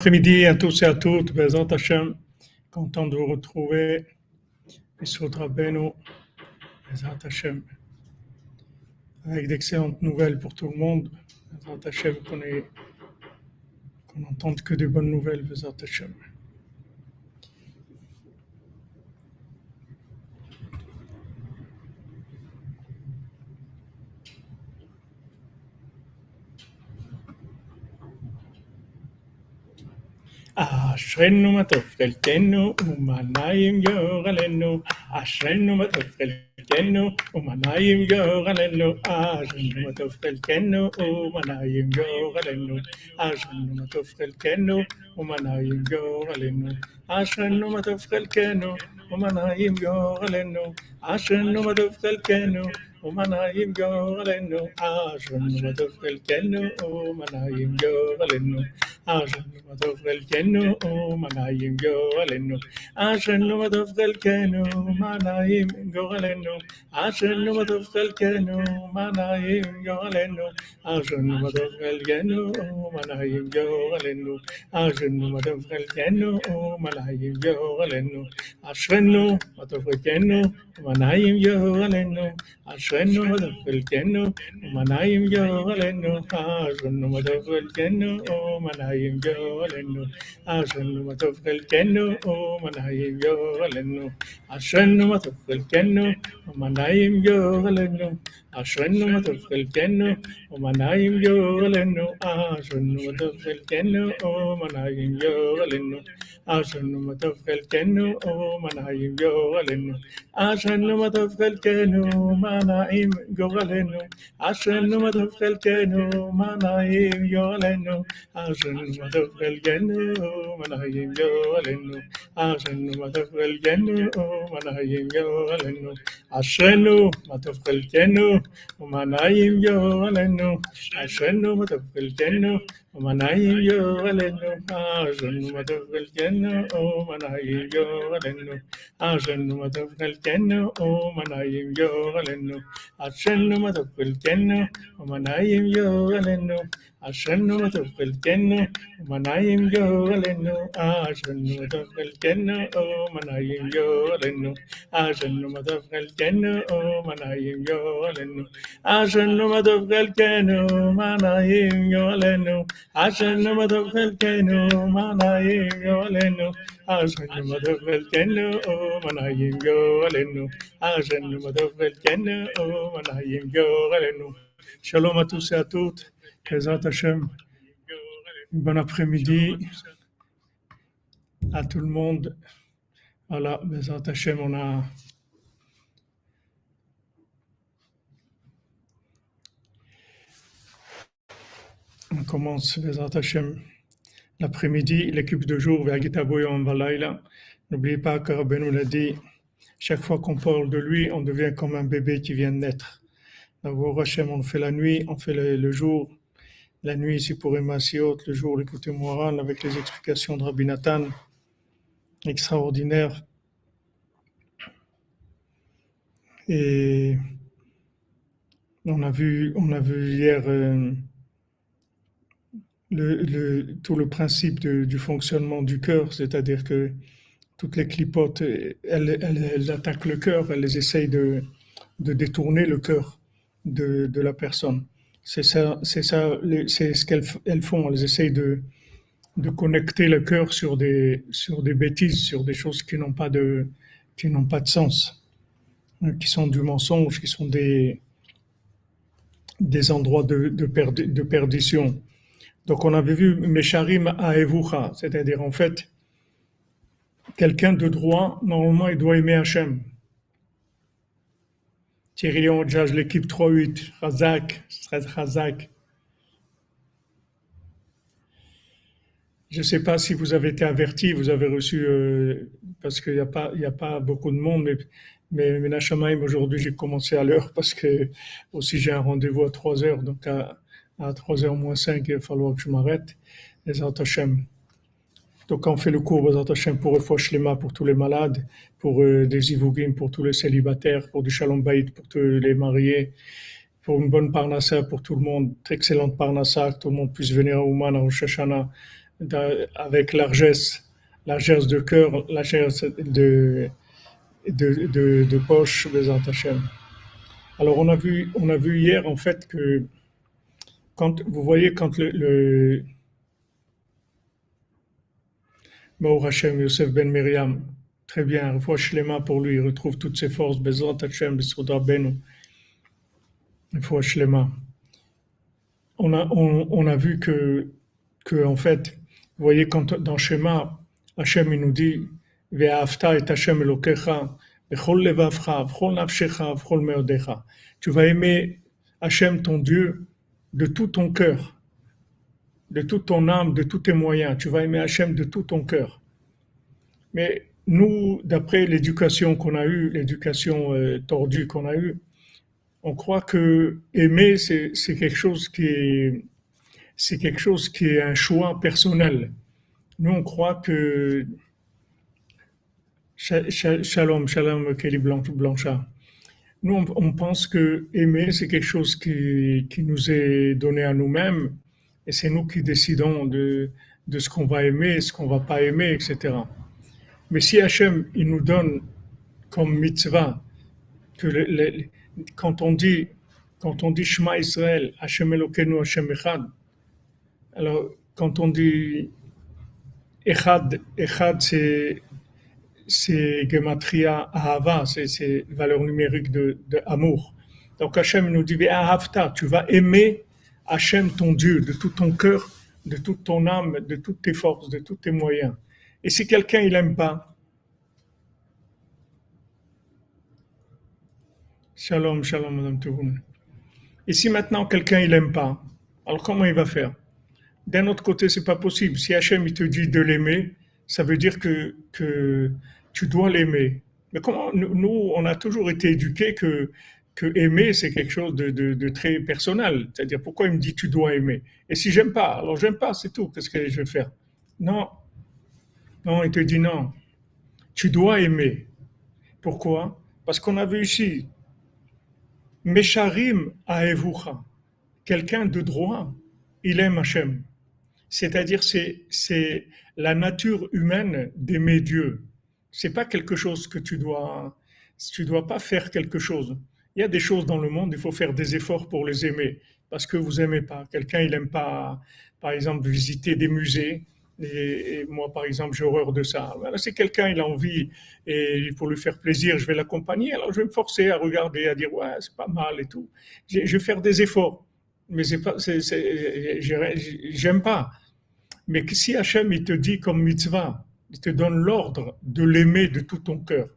après-midi à tous et à toutes, Hashem, content de vous retrouver. Rabbeinu, Bezat Hashem, avec d'excellentes nouvelles pour tout le monde. Hashem, qu'on n'entende que de bonnes nouvelles, Hashem. אשרנו מה טוב חלקנו ומה נעים גורלנו אשרנו מה טוב חלקנו ומה נעים גורלנו אשרנו מה טוב חלקנו ומה נעים גורלנו אשרנו מה טוב חלקנו ומה נעים גורלנו אשרנו מה טוב חלקנו ומה נעים גורלנו אשרנו מה טוב חלקנו ומנעים גורלנו, אשר מטוב חלקנו, ומנעים גורלנו, אשר מטוב חלקנו, ומנעים גורלנו, אשר מטוב חלקנו, מנעים גורלנו, אשר מטוב חלקנו, מנעים גורלנו, אשר מטוב חלקנו, ומנעים גורלנו, אשר מטוב חלקנו, ומנעים גורלנו, אשרנו מטוב חלקנו, ומנעים גורלנו, عطشانو غفلتنو ومنايم جولنو عطشانو متغفلتنو ومنايم جولنو عطشانو متغفلتنو ومنايم جولنو عطشانو متغفلتنو ومنايم جولنو عطشانو متغفلتنو ومنايم جولنو عطشانو متغفلتنو ومنايم جولنو عطشانو متغفلتنو ومنايم جولنو عطشانو متغفلتنو מה נעים גורלנו, אשרנו מה טוב חלקנו, מה נעים גורלנו, אשרנו מה טוב חלקנו, מה נעים גורלנו, אשרנו מה טוב חלקנו, מה נעים גורלנו, אשרנו מה טוב חלקנו, ומה נעים גורלנו, אשרנו מה טוב חלקנו, Manai yo alenu azun madhugal jenu o manai yo alenu azun madhugal jenu o manai yo alenu azun Achelle de Velteno, Manayingo, Allenu, Achelle de Velteno, Manayingo, Allenu, Achelle de Velteno, Manayingo, Allenu, Achelle de Velteno, Manayingo, Allenu, Achelle de Velteno, Manayingo, Allenu, Achelle de Velteno, Manayingo, Allenu, Achelle de Velteno, Manayingo, Allenu, Achelle de Hashem. Bon après-midi à tout le monde. Voilà, on a. Commence l'après-midi, l'équipe de jour vers Gitaboyon Valaïla. N'oubliez pas que Rabbeinu l'a dit, chaque fois qu'on parle de lui, on devient comme un bébé qui vient de naître. Hachem, on fait la nuit, on fait le jour. La nuit, c'est pour Emasiot, le jour, l'écouter moral avec les explications de Rabbi Nathan, extraordinaire. Et on a vu, on a vu hier euh, le, le- tout le principe du fonctionnement du cœur, c'est-à-dire que toutes les clipotes, elles, attaquent le cœur, elles essayent de, détourner le cœur de la personne. C'est ça, c'est ça, c'est ce qu'elles font. Elles essayent de, connecter le cœur sur des, sur des bêtises, sur des choses qui n'ont pas de, sens, hein, qui sont du mensonge, qui sont des, endroits de, de, de perdition. Donc on avait vu Mesharim à c'est-à-dire en fait, quelqu'un de droit, normalement, il doit aimer Hachem. Thierry Léon Jazz, l'équipe 3-8, Razak, très Razak. Je ne sais pas si vous avez été averti, vous avez reçu, euh, parce qu'il n'y a, pas- beaucoup de monde, mais, mais aujourd'hui, j'ai commencé à l'heure parce que aussi j'ai un rendez-vous à 3 heures, donc à, à 3h moins 5, il va falloir que je m'arrête. Les Hashem. Donc on fait le cours Bezat Hashem, pour Shlema, pour tous les malades, pour euh, des Ivugim, pour tous les célibataires, pour du Shalom pour tous les mariés, pour une bonne Parnassa pour tout le monde, excellente Parnassa, que tout le monde puisse venir à Ouman, à Rosh Hashanah, avec largesse, largesse de cœur, largesse de, de, de, poche, Alors on a vu, on a vu hier en fait que quand vous voyez quand le Hashem Yosef Ben Miriam, très bien, fois Shlema pour lui, il retrouve toutes ses forces, Bezrat Hashem, Besroda Benu, fois Shlema. On a, on, on a vu que, que en fait, vous voyez, quand dans Shema, Hachem il nous dit Ve'afta et Hachem Elokecha, Bechol levavcha, Bechol nafshecha, Bechol meodecha. Tu vas aimer Hachem ton Dieu de tout ton cœur, de toute ton âme, de tous tes moyens. Tu vas aimer Hachem de tout ton cœur. Mais nous, d'après l'éducation qu'on a eue, l'éducation euh, tordue qu'on a eue, on croit que aimer, c'est quelque chose qui est c'est quelque chose qui est un choix personnel. Nous, on croit que Shalom, Shalom, Kelly Blanchard. Nous, on, pense que aimer, c'est quelque chose qui, qui, nous est donné à nous-mêmes et c'est nous qui décidons de, de ce qu'on va aimer, ce qu'on va pas aimer, etc. Mais si Hachem, il nous donne comme mitzvah, que quand on dit, quand on dit Shema Israël, Hachem Elokeinu, Hachem Echad, alors, quand on dit Echad, Echad c'est, c'est Gematria Ahava, c'est, valeur numérique de, de, amour. Donc Hachem nous dit, Ahavta, tu vas aimer Hachem ton Dieu de tout ton cœur, de toute ton âme, de toutes tes forces, de tous tes moyens. Et si quelqu'un il aime pas, Shalom, shalom, Madame Touroun. Et si maintenant quelqu'un il aime pas, alors comment il va faire? D'un autre côté, c'est pas possible. Si Hachem il te dit de l'aimer, ça veut dire que, que tu dois l'aimer. Mais comment nous, on a toujours été éduqués que, que aimer, c'est quelque chose de, très personnel. C'est-à-dire, pourquoi il me dit tu dois aimer? Et si j'aime pas, alors j'aime pas, c'est tout. Qu'est-ce que je vais faire? Non. Non, il te dit non. Tu dois aimer. Pourquoi? Parce qu'on a vu ici, Mesharim Aevucha, quelqu'un de droit, il aime Hachem. C'est-à-dire, c'est, c'est la nature humaine d'aimer Dieu. C'est pas quelque chose que tu dois, tu dois pas faire quelque chose. Il y a des choses dans le monde, il faut faire des efforts pour les aimer, parce que vous aimez pas. Quelqu'un, il aime pas, par exemple, visiter des musées. Et, moi, par exemple, j'ai horreur de ça. Voilà, si quelqu'un il a envie et pour lui faire plaisir, je vais l'accompagner. Alors, je vais me forcer à regarder, à dire ouais, c'est pas mal et tout. Je, vais faire des efforts mais c'est pas, j'aime pas. Mais si Hachem, il te dit comme mitzvah, il te donne l'ordre de l'aimer de tout ton cœur,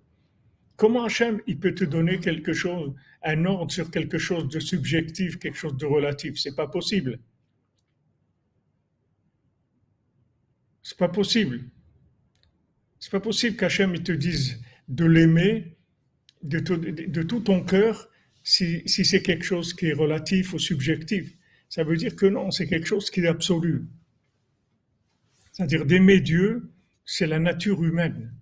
comment Hachem, il peut te donner quelque chose, un ordre sur quelque chose de subjectif, quelque chose de relatif? C'est pas possible. C'est pas possible. C'est pas possible qu'Hachem, te dise de l'aimer de, de tout ton cœur si, c'est quelque chose qui est relatif ou subjectif. Ça veut dire que non, c'est quelque chose qui est absolu. C'est-à-dire d'aimer Dieu, c'est la nature humaine.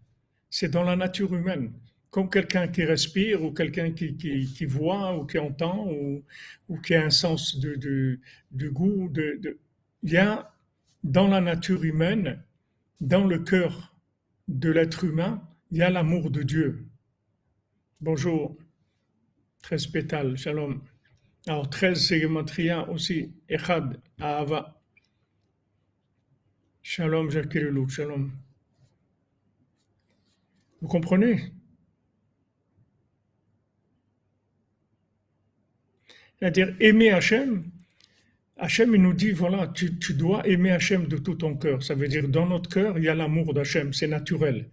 C'est dans la nature humaine. Comme quelqu'un qui respire ou quelqu'un qui, voit ou qui entend ou, qui a un sens de, de, goût. De, de, il y a dans la nature humaine, dans le cœur de l'être humain, il y a l'amour de Dieu. Bonjour. 13 pétales, shalom. Alors 13 c'est aussi, Echad, Ahava. Shalom, Jacques shalom. Vous comprenez? C'est-à-dire aimer Hachem. Hachem, il nous dit, voilà, tu, tu, dois aimer Hachem de tout ton cœur. Ça veut dire, dans notre cœur, il y a l'amour d'Hachem, c'est naturel.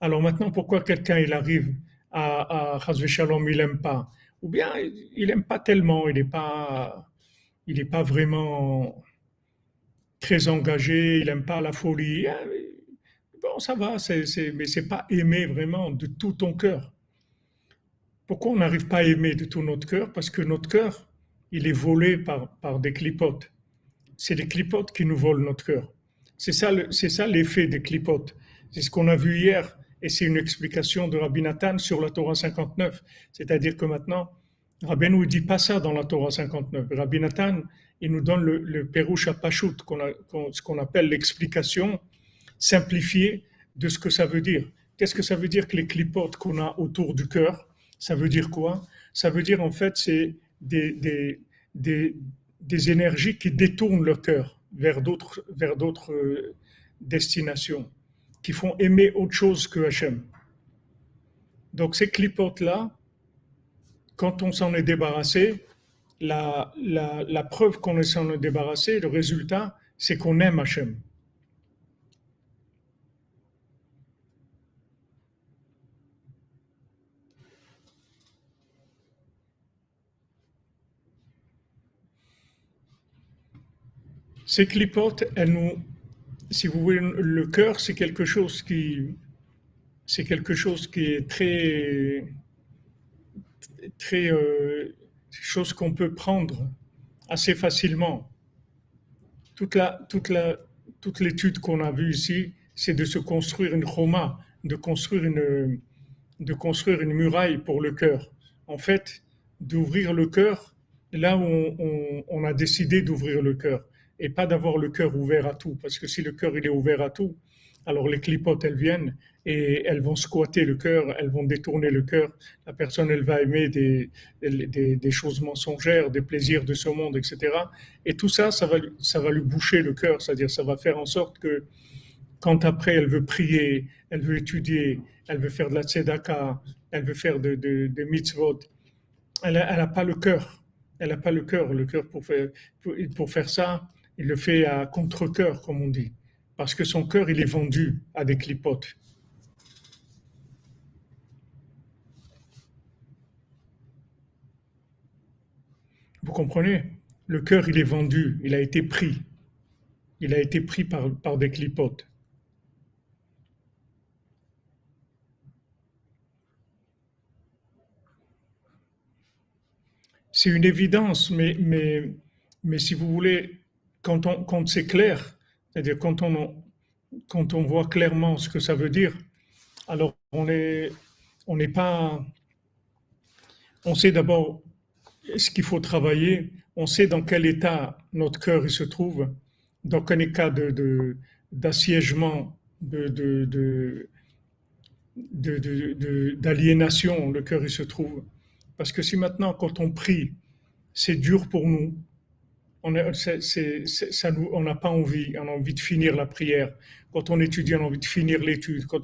Alors maintenant, pourquoi quelqu'un, il arrive à, à Shalom, il n'aime pas? Ou bien il n'aime pas tellement, il n'est pas, il pas vraiment très engagé, il n'aime pas la folie. Ah, bon, ça va, c'est, c'est, mais c'est pas aimer vraiment de tout ton cœur. Pourquoi on n'arrive pas à aimer de tout notre cœur? Parce que notre cœur, il est volé par, par des clipotes. C'est les clipotes qui nous volent notre cœur. C'est ça, l'effet des clipotes. C'est ce qu'on a vu hier et c'est une explication de Rabbi Nathan sur la Torah 59. C'est-à-dire que maintenant, Rabbi ne dit pas ça dans la Torah 59. Rabbi Nathan, il nous donne le, le Perush ce qu'on appelle l'explication simplifiée de ce que ça veut dire. Qu'est-ce que ça veut dire que les clipotes qu'on a autour du cœur? Ça veut dire quoi? Ça veut dire en fait, c'est des, des, des, énergies qui détournent le cœur vers d'autres, vers d'autres euh, destinations, qui font aimer autre chose que Hachem. Donc ces clipotes-là, quand on s'en est débarrassé, la, la, la preuve qu'on s'en est débarrassé, le résultat, c'est qu'on aime Hachem. Ces clipotes, elles nous, si vous voulez, le cœur, c'est quelque chose qui, c'est quelque chose qui est très, très, euh, chose qu'on peut prendre assez facilement. Toute la, toute la, toute l'étude qu'on a vue ici, c'est de se construire une choma, de construire une, de construire une muraille pour le cœur. En fait, d'ouvrir le cœur là où on a décidé d'ouvrir le cœur et pas d'avoir le cœur ouvert à tout. Parce que si le cœur il est ouvert à tout, alors les clipotes elles viennent et elles vont squatter le cœur, elles vont détourner le cœur. La personne elle va aimer des, des, des, choses mensongères, des plaisirs de ce monde, etc. Et tout ça, ça va, ça va lui boucher le cœur, c'est-à-dire ça va faire en sorte que quand après elle veut prier, elle veut étudier, elle veut faire de la tzedaka, elle veut faire de, de, de mitzvot, elle n'a pas le cœur. Elle n'a pas le cœur. Le cœur pour faire, pour, pour faire ça, il le fait à contre-cœur, comme on dit, parce que son cœur, il est vendu à des clipotes. Vous comprenez? Le cœur, il est vendu, il a été pris. Il a été pris par, des clipotes. C'est une évidence, mais si vous voulez, quand, on, c'est clair, c'est-à-dire quand on, quand on voit clairement ce que ça veut dire, alors on est, on n'est pas, on sait d'abord ce qu'il faut travailler, on sait dans quel état notre cœur il se trouve, dans quel état de, d'assiègement, de, de, d'aliénation le cœur il se trouve. Parce que si maintenant, quand on prie, c'est dur pour nous, on n'a pas envie, on a envie de finir la prière. Quand on étudie, on a envie de finir l'étude. Quand,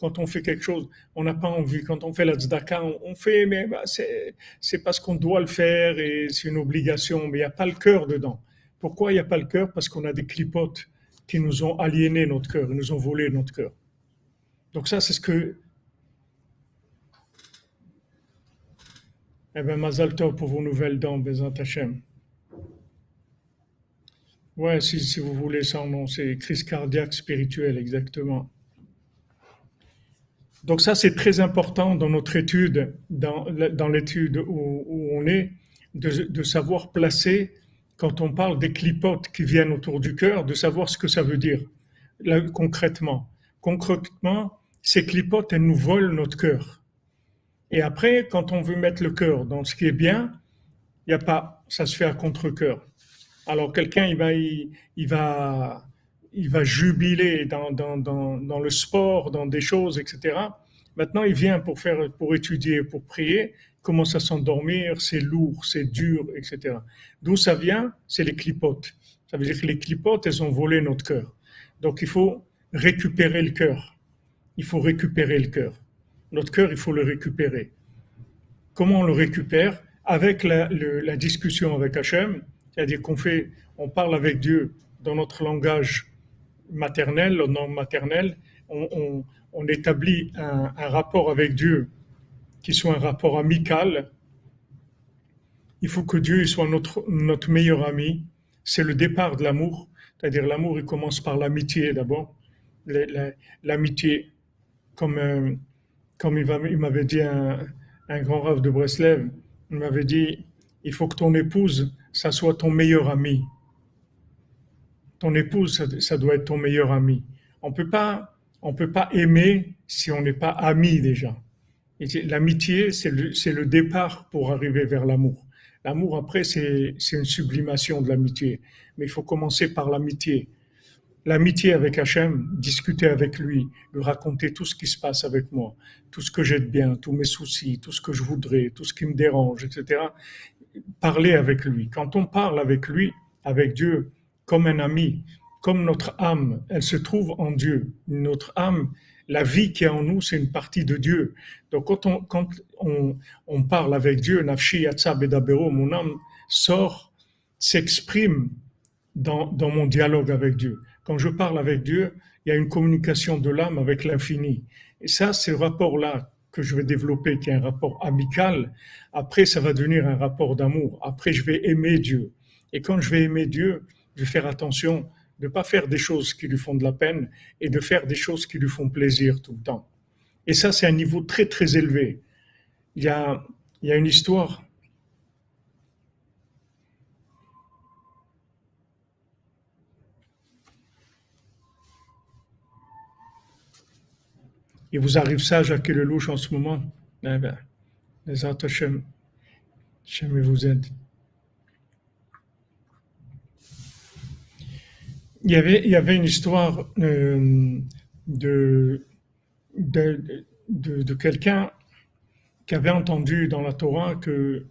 quand, on fait quelque chose, on n'a pas envie. Quand on fait la tzedaka, on, fait, mais bah, c'est parce qu'on doit le faire et c'est une obligation, mais il n'y a pas le cœur dedans. Pourquoi il n'y a pas le cœur? Parce qu'on a des clipotes qui nous ont aliéné notre cœur, nous ont volé notre cœur. Donc ça, c'est ce que... Eh bien, Mazal Tov pour vos nouvelles dents, Bezat Hashem. Ouais, si, vous voulez son nom, c'est crise cardiaque spirituelle, exactement. Donc ça, c'est très important dans notre étude, dans, l'étude où, on est, de, savoir placer, quand on parle des clipotes qui viennent autour du cœur, de savoir ce que ça veut dire concrètement. Concrètement, ces clipotes, elles nous volent notre cœur. Et après, quand on veut mettre le cœur dans ce qui est bien, il n'y a pas, ça se fait à contre-cœur. Alors quelqu'un, il va, il, va, il va jubiler dans, dans, dans, dans, le sport, dans des choses, etc. Maintenant, il vient pour faire, pour étudier, pour prier, commence à s'endormir, c'est lourd, c'est dur, etc. D'où ça vient? C'est les clipotes. Ça veut dire que les clipotes, elles ont volé notre cœur. Donc il faut récupérer le cœur. Il faut récupérer le cœur. Notre cœur, il faut le récupérer. Comment on le récupère? Avec la, la discussion avec Hachem, c'est-à-dire qu'on fait, on parle avec Dieu dans notre langage maternel, non maternel, on, établit un, rapport avec Dieu qui soit un rapport amical. Il faut que Dieu soit notre, notre meilleur ami. C'est le départ de l'amour. C'est-à-dire l'amour, il commence par l'amitié d'abord. L'amitié, comme, euh, comme il m'avait dit un, un grand rêve de Breslev, il m'avait dit, il faut que ton épouse ça soit ton meilleur ami. Ton épouse, ça, doit être ton meilleur ami. On peut pas, on peut pas aimer si on n'est pas ami déjà. L'amitié, c'est le, le, départ pour arriver vers l'amour. L'amour, après, c'est une sublimation de l'amitié. Mais il faut commencer par l'amitié. L'amitié avec Hachem, discuter avec lui, lui raconter tout ce qui se passe avec moi, tout ce que j'ai de bien, tous mes soucis, tout ce que je voudrais, tout ce qui me dérange, etc. Parler avec lui. Quand on parle avec lui, avec Dieu, comme un ami, comme notre âme, elle se trouve en Dieu. Notre âme, la vie qui est en nous, c'est une partie de Dieu. Donc quand on, parle avec Dieu, Nafshi Yatsa Bedabero, mon âme sort, s'exprime dans, dans mon dialogue avec Dieu. Quand je parle avec Dieu, il y a une communication de l'âme avec l'infini. Et ça, ce rapport-là que je vais développer, qui est un rapport amical, après, ça va devenir un rapport d'amour. Après, je vais aimer Dieu. Et quand je vais aimer Dieu, je vais faire attention de ne pas faire des choses qui lui font de la peine et de faire des choses qui lui font plaisir tout le temps. Et ça, c'est un niveau très, très élevé. Il y a, il y a une histoire. Il vous arrive ça, Jacques Lelouch, en ce moment? Eh ben, Les autres, je vous aide. il y avait, il y avait une histoire euh, de, de, de, de quelqu'un qui avait entendu dans la Torah que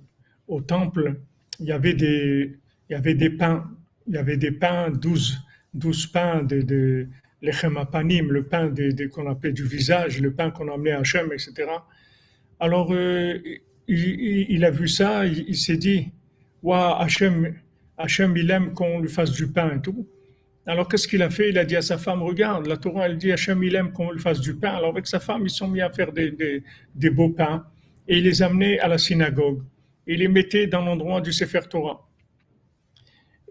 au temple, il y avait des, il y avait des pains, il y avait des pains, douze, douze pains de, de l'echemapanim, le pain de, qu'on appelait du visage, le pain qu'on emmenait à Hachem, etc. Alors, euh, il, a vu ça, il, il s'est dit, Waouh, Hachem, Hachem, il aime qu'on lui fasse du pain et tout. Alors qu'est-ce qu'il a fait? Il a dit à sa femme, regarde, la Torah, elle dit, Hachem, il aime qu'on lui fasse du pain. Alors avec sa femme, ils sont mis à faire des, des, beaux pains et il les amenait à la synagogue. Il les mettait dans l'endroit du Sefer Torah.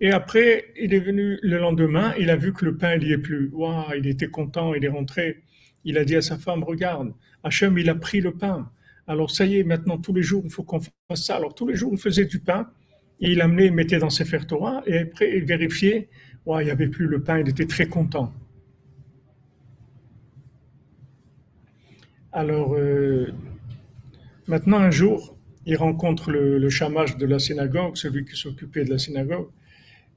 Et après, il est venu le lendemain, il a vu que le pain, n'y est plus. Waouh, il était content, il est rentré. Il a dit à sa femme, regarde, Hachem, il a pris le pain. Alors ça y est, maintenant, tous les jours, il faut qu'on fasse ça. Alors tous les jours, il faisait du pain et il amenait, il mettait dans Sefer Torah et après, il vérifiait il n'y avait plus le pain, il était très content. Alors, euh, maintenant, un jour, il rencontre le, le de la synagogue, celui qui s'occupait de la synagogue,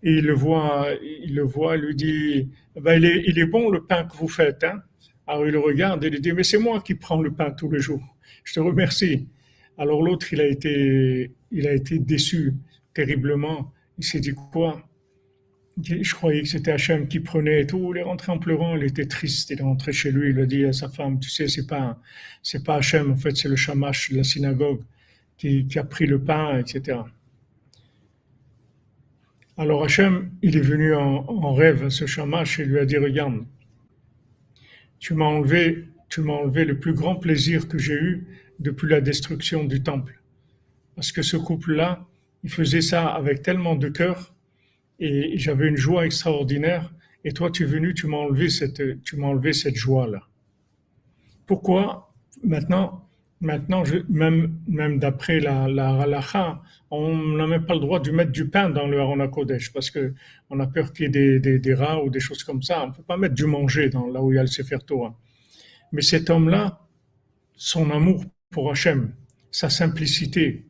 et il le voit, il le voit, lui dit, ben, il, est, il est bon le pain que vous faites. Hein? Alors il le regarde et il dit, mais c'est moi qui prends le pain tous les jours. Je te remercie. Alors l'autre, il a été, il a été déçu terriblement. Il s'est dit quoi? Je croyais que c'était Hachem qui prenait et tout. Il est rentré en pleurant, il était triste. Il est rentré chez lui, il a dit à sa femme, tu sais, c'est pas, c'est pas Hachem, en fait, c'est le shamash de la synagogue qui, a pris le pain, etc. Alors Hachem, il est venu en, rêve à ce shamash et lui a dit, regarde, tu m'as enlevé, tu m'as enlevé le plus grand plaisir que j'ai eu depuis la destruction du temple. Parce que ce couple-là, il faisait ça avec tellement de cœur et j'avais une joie extraordinaire. Et toi, tu es venu, tu m'as enlevé cette, tu m'as enlevé cette joie-là. Pourquoi maintenant, maintenant, même, même d'après la, la halakha, on n'a même pas le droit de mettre du pain dans le Harona Kodesh parce que on a peur qu'il y ait des, des, des, rats ou des choses comme ça. On ne peut pas mettre du manger dans là où il y a le Sefer Torah. Mais cet homme-là, son amour pour Hachem, sa simplicité,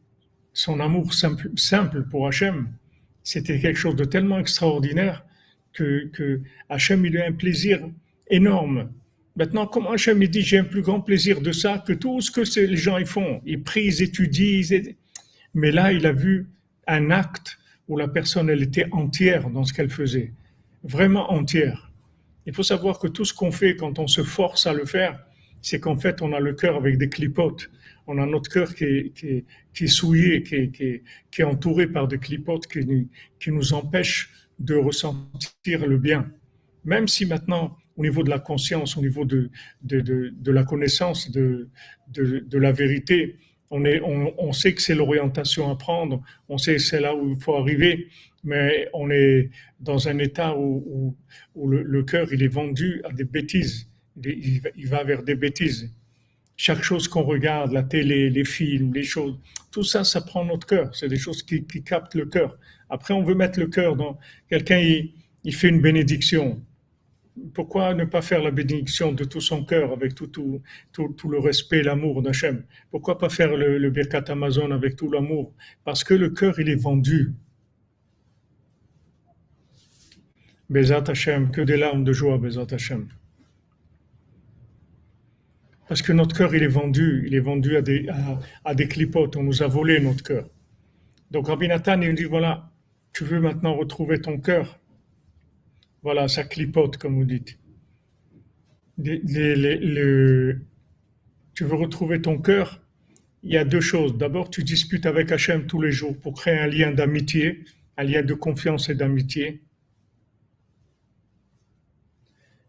son amour simple, simple pour Hachem, c'était quelque chose de tellement extraordinaire que, que Hachem, il a un plaisir énorme. Maintenant, comme Hachem, dit, j'ai un plus grand plaisir de ça que tout ce que les gens ils font. Ils prient, ils étudient. Mais là, il a vu un acte où la personne, elle était entière dans ce qu'elle faisait. Vraiment entière. Il faut savoir que tout ce qu'on fait quand on se force à le faire, c'est qu'en fait, on a le cœur avec des clipotes on a notre cœur qui est, souillé, qui est, qui, est, entouré par des clipotes qui, qui nous empêchent de ressentir le bien. Même si maintenant, au niveau de la conscience, au niveau de, de, la connaissance de, de, la vérité, on, est, on, on sait que c'est l'orientation à prendre, on sait que c'est là où il faut arriver, mais on est dans un état où, où, le, cœur il est vendu à des bêtises, il va vers des bêtises chaque chose qu'on regarde, la télé, les films, les choses, tout ça, ça prend notre cœur. C'est des choses qui, captent le cœur. Après, on veut mettre le cœur dans quelqu'un, il, fait une bénédiction. Pourquoi ne pas faire la bénédiction de tout son cœur avec tout, le respect et l'amour d'Hachem? Pourquoi pas faire le, Birkat Amazon avec tout l'amour? Parce que le cœur, il est vendu. Bezat Hachem, que des larmes de joie, Bezat Hachem. Parce que notre cœur, il est vendu, il est vendu à des, des clipotes, on nous a volé notre cœur. Donc Rabbi Nathan, il dit, voilà, tu veux maintenant retrouver ton cœur? Voilà, ça clipote, comme vous dites. tu veux retrouver ton cœur? Il y a deux choses. D'abord, tu discutes avec Hachem tous les jours pour créer un lien d'amitié, un lien de confiance et d'amitié.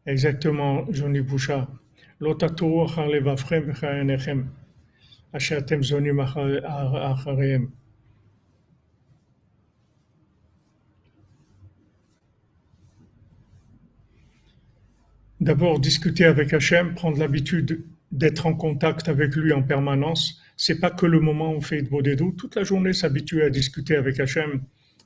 Exactement, Johnny Bouchard. D'abord, discuter avec Hachem, prendre l'habitude d'être en contact avec lui en permanence. C'est pas que le moment où on fait Bodedou. Toute la journée, s'habituer à discuter avec Hachem.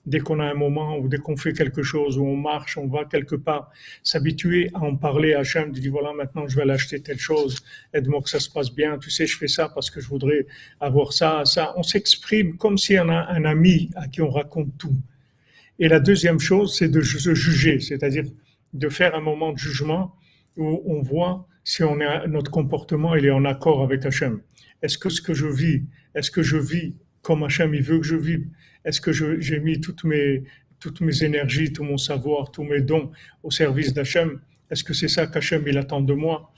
Dès qu'on a un moment ou dès qu'on fait quelque chose, où on marche, on va quelque part, s'habituer à en parler à Hachem, de dire voilà, maintenant je vais l'acheter telle chose, aide-moi que ça se passe bien, tu sais, je fais ça parce que je voudrais avoir ça, ça. On s'exprime comme si on a un ami à qui on raconte tout. Et la deuxième chose, c'est de se juger, c'est-à-dire de faire un moment de jugement où on voit si on est, notre comportement il est en accord avec Hachem. Est-ce que ce que je vis, est-ce que je vis comme Hachem il veut que je vive? Est-ce que j'ai mis toutes mes, toutes mes énergies, tout mon savoir, tous mes dons au service d'Hachem? Est-ce que c'est ça qu'Hachem il attend de moi?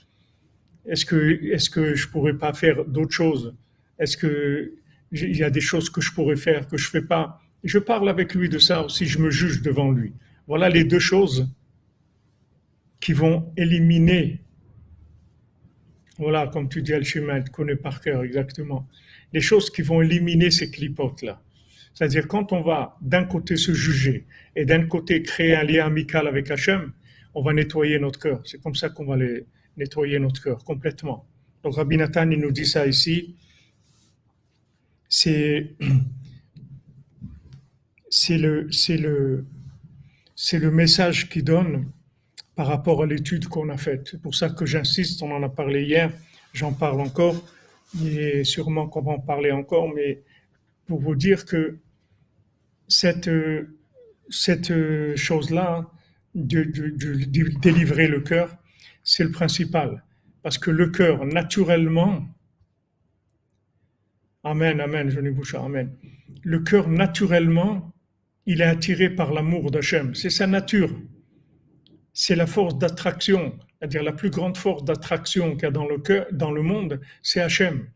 Est-ce que, est-ce que je pourrais pas faire d'autres choses? Est-ce que il y a des choses que je pourrais faire que je fais pas? Je parle avec lui de ça aussi, je me juge devant lui. Voilà les deux choses qui vont éliminer, voilà, comme tu dis, Alchimède, connaît par cœur exactement, les choses qui vont éliminer ces clipotes-là. C'est-à-dire quand on va d'un côté se juger et d'un côté créer un lien amical avec Hachem, on va nettoyer notre cœur. C'est comme ça qu'on va les nettoyer notre cœur complètement. Donc Rabbi Nathan, il nous dit ça ici. C'est le le message qui donne par rapport à l'étude qu'on a faite. C'est pour ça que j'insiste, on en a parlé hier, j'en parle encore, et sûrement qu'on va en parler encore, mais pour vous dire que cette, cette chose-là, de, délivrer le cœur, c'est le principal. Parce que le cœur, naturellement, Amen, Amen, je ne bouche Amen. Le cœur, naturellement, il est attiré par l'amour d'Hachem. C'est sa nature c'est la force d'attraction, c'est-à-dire la plus grande force d'attraction qu'il y a dans le, cœur, dans le monde, c'est Hachem.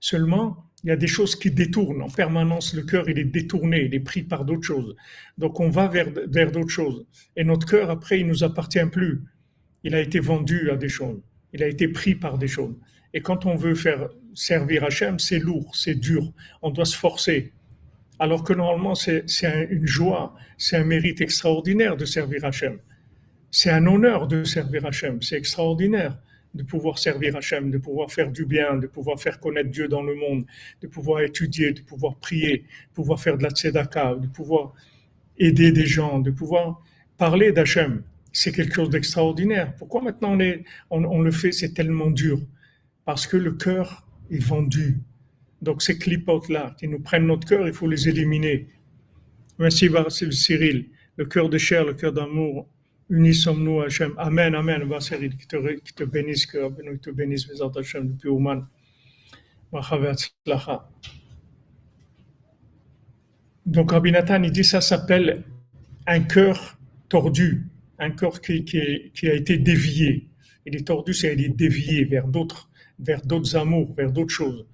Seulement, il y a des choses qui détournent. En permanence, le cœur, il est détourné, il est pris par d'autres choses. Donc, on va vers, vers d'autres choses. Et notre cœur, après, il nous appartient plus. Il a été vendu à des choses. Il a été pris par des choses. Et quand on veut faire servir Hachem, c'est lourd, c'est dur. On doit se forcer. Alors que normalement, c'est une joie, c'est un mérite extraordinaire de servir Hachem c'est un honneur de servir Hachem. C'est extraordinaire de pouvoir servir Hachem, de pouvoir faire du bien, de pouvoir faire connaître Dieu dans le monde, de pouvoir étudier, de pouvoir prier, de pouvoir faire de la tzedaka, de pouvoir aider des gens, de pouvoir parler d'Hachem. C'est quelque chose d'extraordinaire. Pourquoi maintenant on, le fait C'est tellement dur? Parce que le cœur est vendu. Donc ces clipotes-là qui nous prennent notre cœur, il faut les éliminer. Merci Cyril. Le cœur de chair, le cœur d'amour, Unissons-nous, Hachem. Amen, Amen. Va, Cyril, qui te, te bénisse, que nous te bénisse, mes Hachem, depuis Ouman. Donc, Rabbi Nathan, il dit ça s'appelle un cœur tordu, un cœur qui, a été dévié. Il est tordu, c'est il est dévié vers d'autres, vers d'autres amours, vers d'autres choses.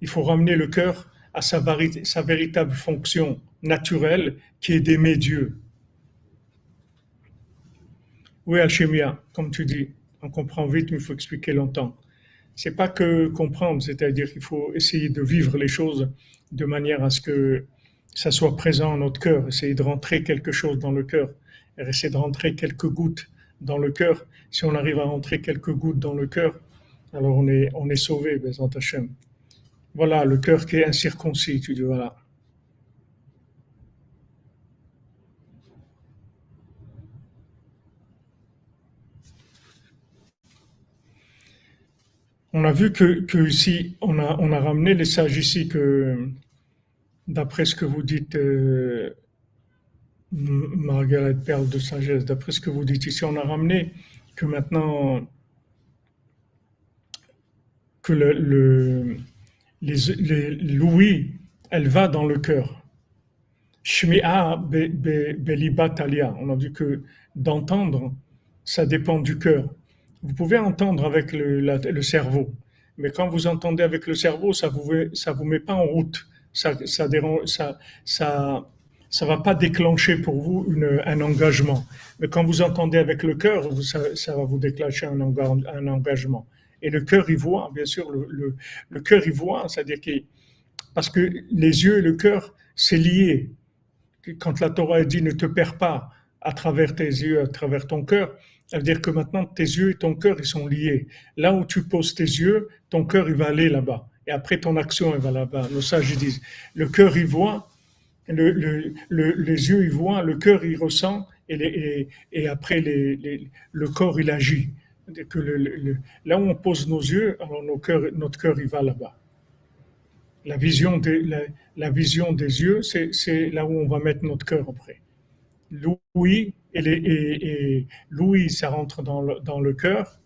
Il faut ramener le cœur à sa véritable fonction naturelle, qui est d'aimer Dieu. Oui, alchimia, comme tu dis, on comprend vite, mais il faut expliquer longtemps. C'est pas que comprendre, c'est-à-dire qu'il faut essayer de vivre les choses de manière à ce que ça soit présent dans notre cœur, essayer de rentrer quelque chose dans le cœur, essayer de rentrer quelques gouttes dans le cœur. Si on arrive à rentrer quelques gouttes dans le cœur, alors on est, on est sauvé, Bézant Hachem. Voilà, le cœur qui est incirconcis, tu dis voilà. On a vu que, on a, ramené les sages ici que, d'après ce que vous dites, euh, Margaret Perle de sagesse, d'après ce que vous dites ici, on a ramené que maintenant, que l'ouïe, elle va dans le cœur. Shmi'a belibatalia. On a vu que d'entendre, ça dépend du cœur. Vous pouvez entendre avec le, cerveau, mais quand vous entendez avec le cerveau, ça vous ça vous met pas en route. Ça ça ça ça va pas déclencher pour vous une, un engagement. Mais quand vous entendez avec le cœur, ça, ça va vous déclencher un, un engagement. Et le cœur y voit, bien sûr, le, le, le cœur y voit, c'est-à-dire que parce que les yeux et le cœur, c'est lié. Quand la Torah dit ne te perds pas à travers tes yeux, à travers ton cœur, ça veut dire que maintenant tes yeux et ton cœur, ils sont liés. Là où tu poses tes yeux, ton cœur, il va aller là-bas. Et après, ton action, elle va là-bas. Nos sages, disent, le cœur, il voit, le, le, le, les yeux, ils voient, le cœur, il ressent, et, et, et après, les, les, le corps, il agit. Que là où on pose nos yeux, alors nos notre cœur, il va là-bas. La vision, de, la, la vision des yeux, c'est là où on va mettre notre cœur après. L'ouïe, et, l'ouïe, ça rentre dans le, cœur.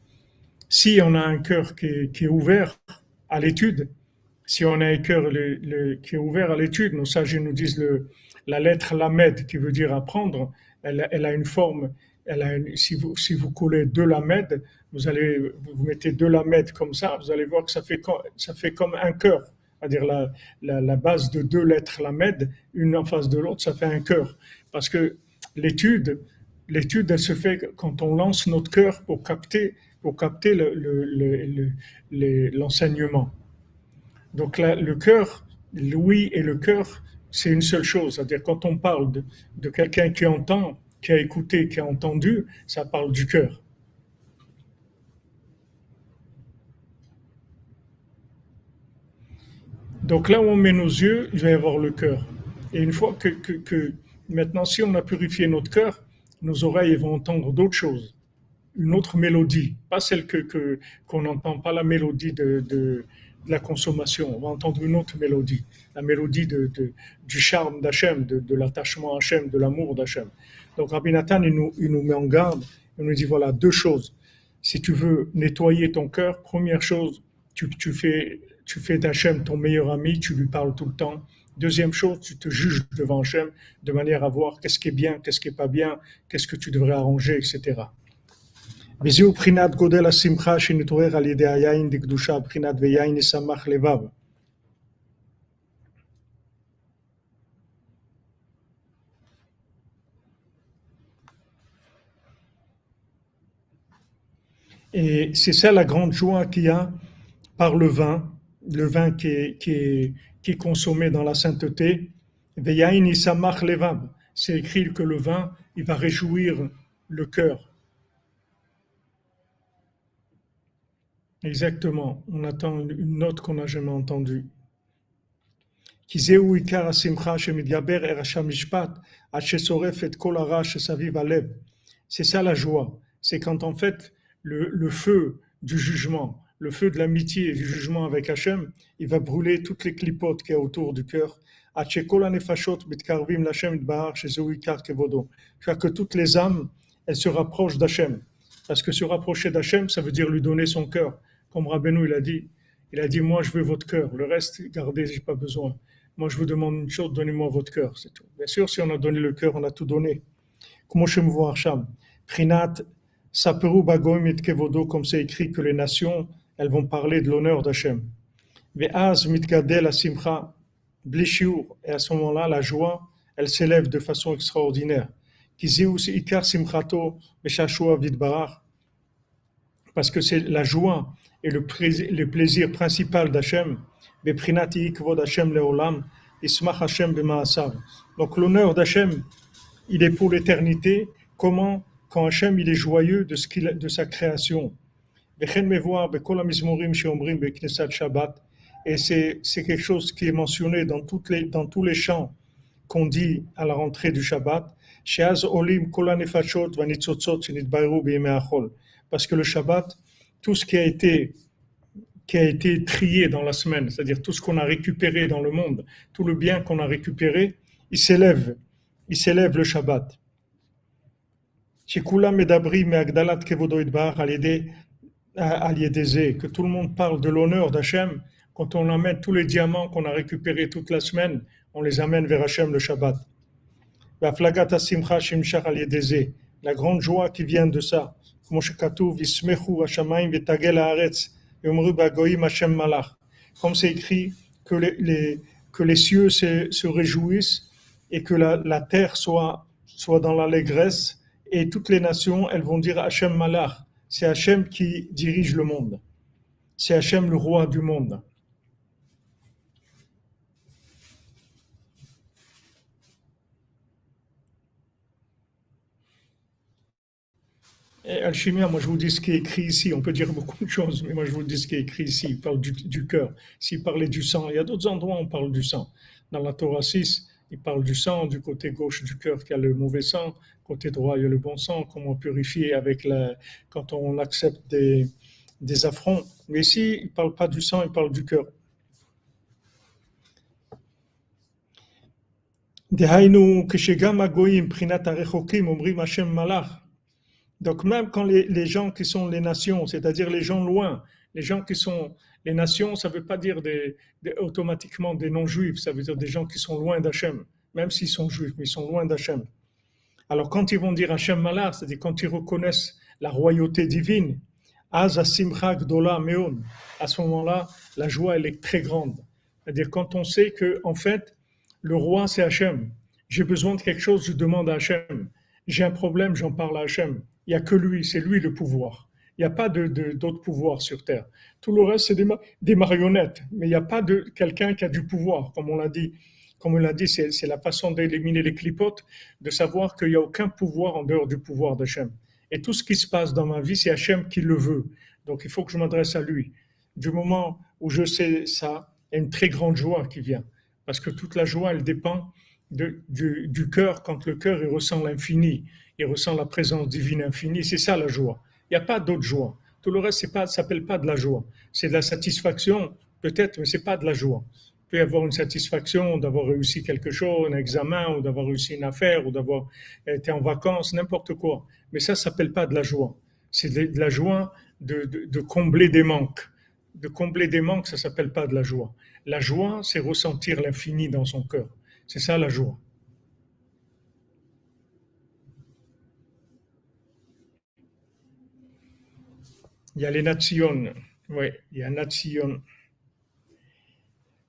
Si on a un cœur qui est, ouvert à l'étude, si on a un cœur qui est ouvert à l'étude, nos sages nous disent la lettre lamed, qui veut dire apprendre, elle, a une forme, si, vous, si vous collez deux lamed, vous allez, vous mettez deux lamed comme ça, vous allez voir que ça fait, ça fait comme un cœur c'est-à-dire la, la, la, base de deux lettres lamed, une en face de l'autre, ça fait un cœur. Parce que l'étude, l'étude, elle se fait quand on lance notre cœur pour capter, pour capter l'enseignement. Le, le, Donc là, le cœur, l'ouïe et le cœur, c'est une seule chose. C'est-à-dire quand on parle de, quelqu'un qui entend, qui a écouté, qui a entendu, ça parle du cœur. Donc là où on met nos yeux, il va y avoir le cœur. Et une fois que, que maintenant, si on a purifié notre cœur, nos oreilles vont entendre d'autres choses, une autre mélodie, pas celle que qu'on n'entend pas la mélodie de, de, la consommation. On va entendre une autre mélodie, la mélodie de, du charme d'Hachem, de, l'attachement à Hachem, de l'amour d'Hachem. Donc Rabbi Nathan, il nous, nous met en garde, il nous dit voilà deux choses. Si tu veux nettoyer ton cœur, première chose, tu, tu fais tu fais d'Hachem ton meilleur ami, tu lui parles tout le temps. Deuxième chose, tu te juges devant Hachem de manière à voir qu'est-ce qui est bien, qu'est-ce qui est pas bien, qu'est-ce que tu devrais arranger, etc. Et c'est ça la grande joie qu'il y a par le vin, le vin qui est, qui est, qui consommé dans la sainteté. C'est écrit que le vin, il va réjouir le cœur. Exactement. On attend une note qu'on n'a jamais entendue. C'est ça la joie. C'est quand en fait le, le feu du jugement, le feu de l'amitié et du jugement avec Hachem, il va brûler toutes les clipotes qu'il y a autour du cœur. Que toutes les âmes, elles se rapprochent d'Hachem. Parce que se rapprocher d'Hachem, ça veut dire lui donner son cœur. Comme Rabbeinu, il a dit, il a dit, moi je veux votre cœur. Le reste, gardez, j'ai pas besoin. Moi je vous demande une chose, donnez-moi votre cœur, c'est tout. Bien sûr, si on a donné le cœur, on a tout donné. Comment je me Prinat, Saperu Bagoim et Kevodo, comme c'est écrit que les nations, elles vont parler de l'honneur d'Hachem. Et à ce moment-là, la joie, elle s'élève de façon extraordinaire. Parce que c'est la joie et le, plaisir principal d'Hachem. Donc l'honneur d'Hachem, il est pour l'éternité. Comment? Quand Hachem, il est joyeux de, sa création. Et c'est quelque chose qui est mentionné dans, toutes les, dans tous les chants qu'on dit à la rentrée du Shabbat. Parce que le Shabbat, tout ce qui a été qui a été trié dans la semaine, c'est-à-dire tout ce qu'on a récupéré dans le monde, tout le bien qu'on a récupéré, il s'élève, il s'élève le Shabbat. Que tout le monde parle de l'honneur d'Hachem quand on amène tous les diamants qu'on a récupérés toute la semaine, on les amène vers Hachem le Shabbat. La grande joie qui vient de ça. Comme c'est écrit que les, que les cieux se, se réjouissent et que la, la, terre soit, soit dans l'allégresse et toutes les nations, elles vont dire Hachem Malach. C'est Hachem qui dirige le monde. C'est Hachem le roi du monde. Alchimia, moi je vous dis ce qui est écrit ici. On peut dire beaucoup de choses, mais moi je vous dis ce qui est écrit ici. Il parle du, cœur. S'il parlait du sang, il y a d'autres endroits où on parle du sang. Dans la Torah 6, il parle du sang, du côté gauche du cœur qui a le mauvais sang, côté droit il y a le bon sang, comment purifier avec la, quand on accepte des, affronts. Mais ici, il ne parle pas du sang, il parle du cœur. Donc même quand les, les gens qui sont les nations, c'est-à-dire les gens loin, les gens qui sont les nations, ça ne veut pas dire des, des, automatiquement des non-juifs, ça veut dire des gens qui sont loin d'Hachem, même s'ils sont juifs, mais ils sont loin d'Hachem. Alors quand ils vont dire Hachem Malar, c'est-à-dire quand ils reconnaissent la royauté divine, à ce moment-là, la joie elle est très grande. C'est-à-dire quand on sait que en fait le roi c'est Hachem, j'ai besoin de quelque chose, je demande à Hachem. J'ai un problème, j'en parle à Hachem. Il n'y a que lui, c'est lui le pouvoir. Il n'y a pas d'autres de, pouvoirs sur Terre. Tout le reste, c'est des, marionnettes. Mais il n'y a pas de quelqu'un qui a du pouvoir, comme on l'a dit. Comme on l'a dit, c'est la façon d'éliminer les clipotes, de savoir qu'il n'y a aucun pouvoir en dehors du pouvoir d'Hachem. Et tout ce qui se passe dans ma vie, c'est Hachem qui le veut. Donc il faut que je m'adresse à lui. Du moment où je sais ça, il y a une très grande joie qui vient. Parce que toute la joie, elle dépend du, du cœur, quand le cœur il ressent l'infini il ressent la présence divine infinie. C'est ça la joie. Il n'y a pas d'autre joie. Tout le reste, ça ne s'appelle pas de la joie. C'est de la satisfaction, peut-être, mais ce n'est pas de la joie. Il peut y avoir une satisfaction d'avoir réussi quelque chose, un examen, ou d'avoir réussi une affaire, ou d'avoir été en vacances, n'importe quoi. Mais ça ne s'appelle pas de la joie. C'est de la joie de, combler des manques. De combler des manques, ça s'appelle pas de la joie. La joie, c'est ressentir l'infini dans son cœur. C'est ça la joie. Il y a les nations. Oui, il y a nation.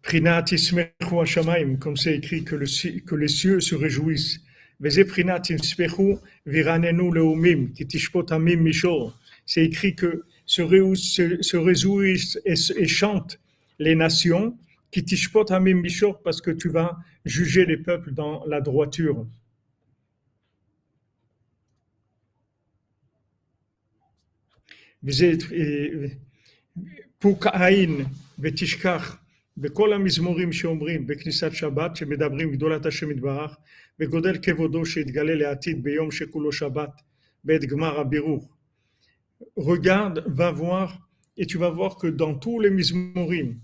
Prinat ismechu hashamayim, comme c'est écrit que, le, que les cieux se réjouissent. Veze prinat ismechu viranenu leumim, ki tishpot amim mishor. C'est écrit que se, se, se réjouissent et, chantent les nations, qui tishpot amim mishor, parce que tu vas juger les peuples dans la droiture. וזה פוקעין ותשכח בכל המזמורים שאומרים בכניסת שבת, שמדברים גדולת השם יתברך, וגודל כבודו שיתגלה לעתיד ביום שכולו שבת, בעת גמר הבירור. Regarde, va voir, et tu vas voir que dans tous les mizmorim,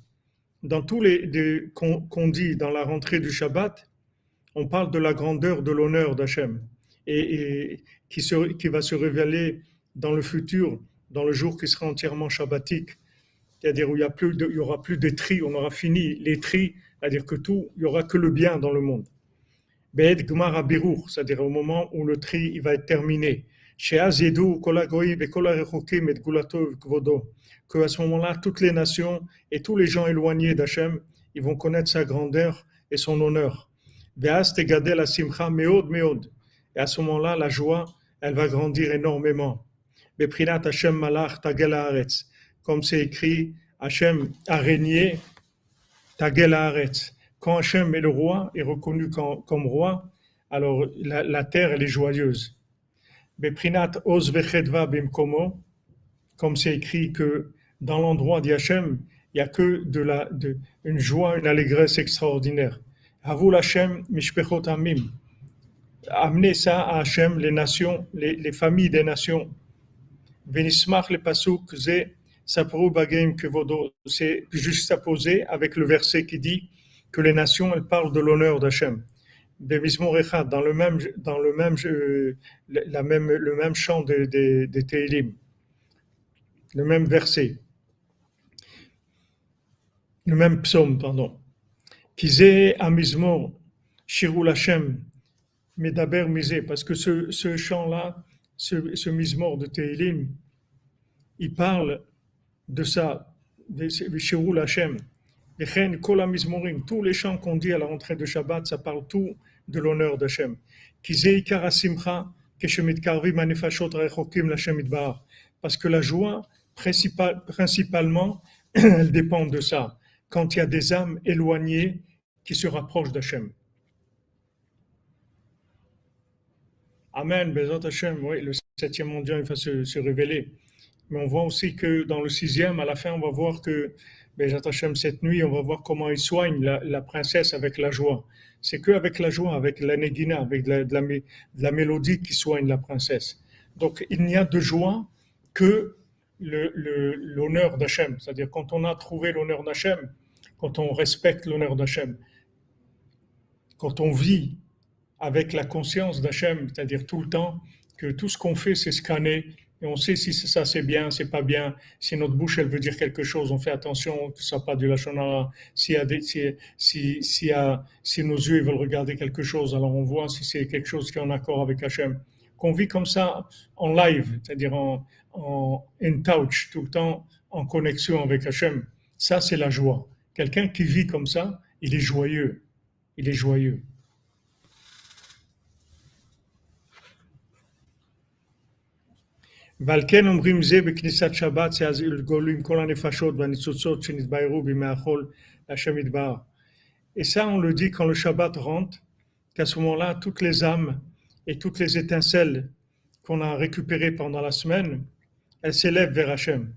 dans tous les, les qu'on qu dit dans la rentrée du Shabbat, on parle de la grandeur, de l'honneur d'Hachem, et, et qui, se, qui va se révéler dans le futur dans le jour qui sera entièrement shabbatique, c'est-à-dire où il y, a plus de, il y aura plus de tri, on aura fini les tri, c'est-à-dire que tout, il y aura que le bien dans le monde. Be'ed gmar abirur, c'est-à-dire au moment où le tri il va être terminé. Que à ce moment-là, toutes les nations et tous les gens éloignés d'Hachem, ils vont connaître sa grandeur et son honneur. Et à ce moment-là, la joie, elle va grandir énormément. Beprinat Hashem Malach Tagel. Comme c'est écrit, Hashem a régné Tagel Haaretz. Quand Hashem est le roi, est reconnu comme, roi, alors la, terre est joyeuse. Beprinat Oz Vechedva Bimkomo. Comme c'est écrit que dans l'endroit d'Hachem, il n'y a que de la, de, une joie, une allégresse extraordinaire. Havul Hashem Mishpechot Amim. Amenez ça à Hashem, les nations, les, les familles des nations. Venismach le pasuk ze sapru bagem kevodo. C'est juxtaposé avec le verset qui dit que les nations elles parlent de l'honneur d'Hachem. Dans le même, dans le même, euh, la même, le même chant des de, de Tehilim, le même verset, le même psaume, pardon. Kizé amizmor shirul Hashem medaber misé, parce que ce, ce chant-là, ce, ce mismor de Teilim, il parle de ça, de Shirul Hashem. Tous les chants qu'on dit à la rentrée de Shabbat, ça parle tout de l'honneur d'Hachem. Parce que la joie, principalement, elle dépend de ça. Quand il y a des âmes éloignées qui se rapprochent d'Hachem. Amen, Bezat Hachem, oui, le septième mondial va se, révéler. Mais on voit aussi que dans le sixième, à la fin, on va voir que Bezat Hachem, cette nuit, on va voir comment il soigne la, princesse avec la joie. C'est qu'avec la joie, avec la negina, avec de la, la, mélodie qui soigne la princesse. Donc il n'y a de joie que l'honneur d'Hachem. C'est-à-dire quand on a trouvé l'honneur d'Hachem, quand on respecte l'honneur d'Hachem, quand on vit avec la conscience d'Hachem, c'est-à-dire tout le temps que tout ce qu'on fait, c'est scanner et on sait si ça c'est bien, c'est pas bien. Si notre bouche elle veut dire quelque chose, on fait attention que ça pas du lachonara. Si, si, si, si nos yeux veulent regarder quelque chose, alors on voit si c'est quelque chose qui est en accord avec Hachem. Qu'on vit comme ça en live, c'est-à-dire en, en in touch, tout le temps en connexion avec Hachem. Ça c'est la joie. Quelqu'un qui vit comme ça, il est joyeux. Il est joyeux. ועל כן אומרים זה בכניסת שבת, שאז גולים כל הנפשות והניצוצות שנתבהרו בימי החול להשם יתברך. Et ça, on le dit quand le Shabbat rentre, qu'à ce moment-là, toutes les âmes et toutes les étincelles qu'on a récupérées pendant la semaine, elles s'élèvent vers Hachem.